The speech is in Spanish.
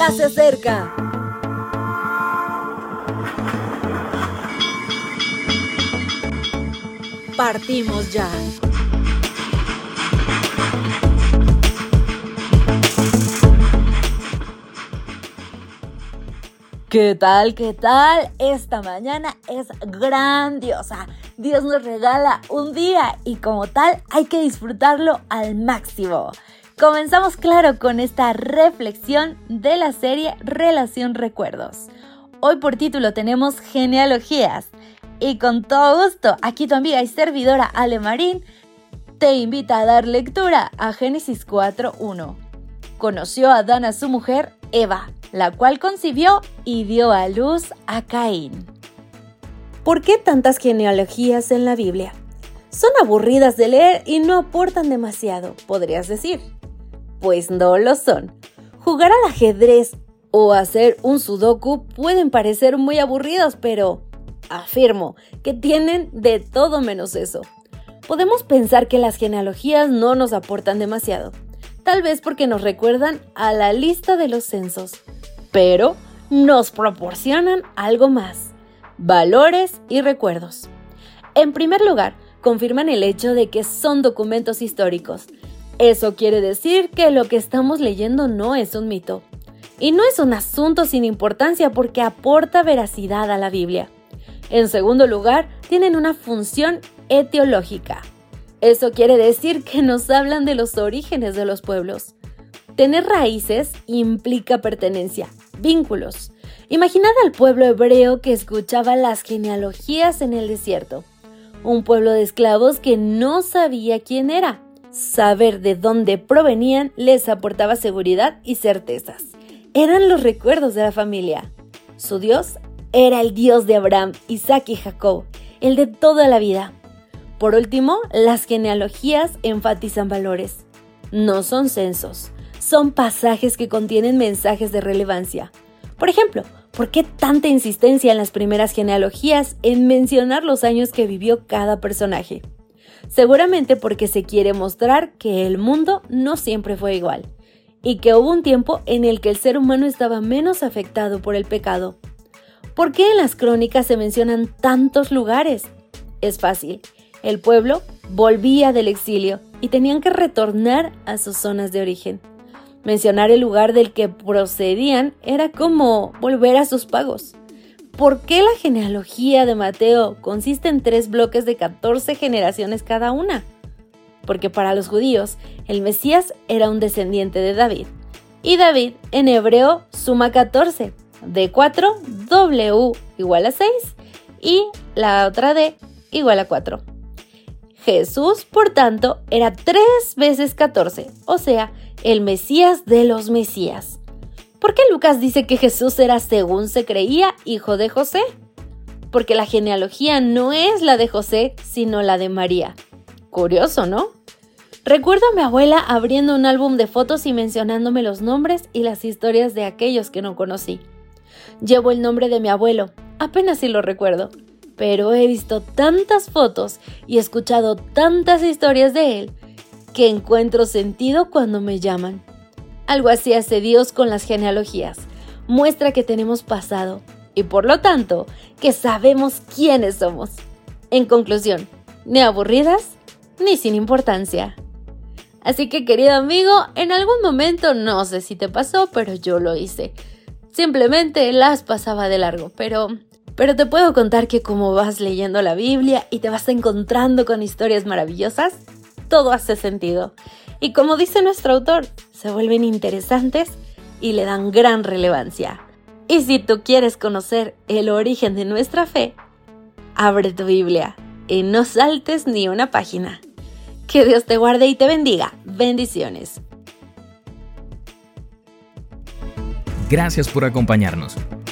ya se acerca. Partimos ya. ¿Qué tal? ¿Qué tal? Esta mañana es grandiosa. Dios nos regala un día y como tal hay que disfrutarlo al máximo. Comenzamos claro con esta reflexión de la serie Relación Recuerdos. Hoy por título tenemos genealogías y con todo gusto aquí tu amiga y servidora Ale Marín te invita a dar lectura a Génesis 4.1. Conoció a Adán a su mujer Eva la cual concibió y dio a luz a Caín. ¿Por qué tantas genealogías en la Biblia? Son aburridas de leer y no aportan demasiado, podrías decir. Pues no lo son. Jugar al ajedrez o hacer un sudoku pueden parecer muy aburridos, pero afirmo que tienen de todo menos eso. Podemos pensar que las genealogías no nos aportan demasiado, tal vez porque nos recuerdan a la lista de los censos, pero nos proporcionan algo más, valores y recuerdos. En primer lugar, confirman el hecho de que son documentos históricos. Eso quiere decir que lo que estamos leyendo no es un mito. Y no es un asunto sin importancia porque aporta veracidad a la Biblia. En segundo lugar, tienen una función etiológica. Eso quiere decir que nos hablan de los orígenes de los pueblos. Tener raíces implica pertenencia, vínculos. Imaginad al pueblo hebreo que escuchaba las genealogías en el desierto. Un pueblo de esclavos que no sabía quién era. Saber de dónde provenían les aportaba seguridad y certezas. Eran los recuerdos de la familia. Su Dios era el Dios de Abraham, Isaac y Jacob, el de toda la vida. Por último, las genealogías enfatizan valores. No son censos, son pasajes que contienen mensajes de relevancia. Por ejemplo, ¿por qué tanta insistencia en las primeras genealogías en mencionar los años que vivió cada personaje? Seguramente porque se quiere mostrar que el mundo no siempre fue igual y que hubo un tiempo en el que el ser humano estaba menos afectado por el pecado. ¿Por qué en las crónicas se mencionan tantos lugares? Es fácil. El pueblo volvía del exilio y tenían que retornar a sus zonas de origen. Mencionar el lugar del que procedían era como volver a sus pagos. ¿Por qué la genealogía de Mateo consiste en tres bloques de 14 generaciones cada una? Porque para los judíos el Mesías era un descendiente de David. Y David en hebreo suma 14. De 4, W igual a 6 y la otra D igual a 4. Jesús, por tanto, era 3 veces 14, o sea, el Mesías de los Mesías. ¿Por qué Lucas dice que Jesús era, según se creía, hijo de José? Porque la genealogía no es la de José, sino la de María. Curioso, ¿no? Recuerdo a mi abuela abriendo un álbum de fotos y mencionándome los nombres y las historias de aquellos que no conocí. Llevo el nombre de mi abuelo, apenas si lo recuerdo, pero he visto tantas fotos y escuchado tantas historias de él que encuentro sentido cuando me llaman. Algo así hace Dios con las genealogías. Muestra que tenemos pasado y por lo tanto que sabemos quiénes somos. En conclusión, ni aburridas ni sin importancia. Así que querido amigo, en algún momento no sé si te pasó, pero yo lo hice. Simplemente las pasaba de largo, pero pero te puedo contar que como vas leyendo la Biblia y te vas encontrando con historias maravillosas, todo hace sentido. Y como dice nuestro autor, se vuelven interesantes y le dan gran relevancia. Y si tú quieres conocer el origen de nuestra fe, abre tu Biblia y no saltes ni una página. Que Dios te guarde y te bendiga. Bendiciones. Gracias por acompañarnos.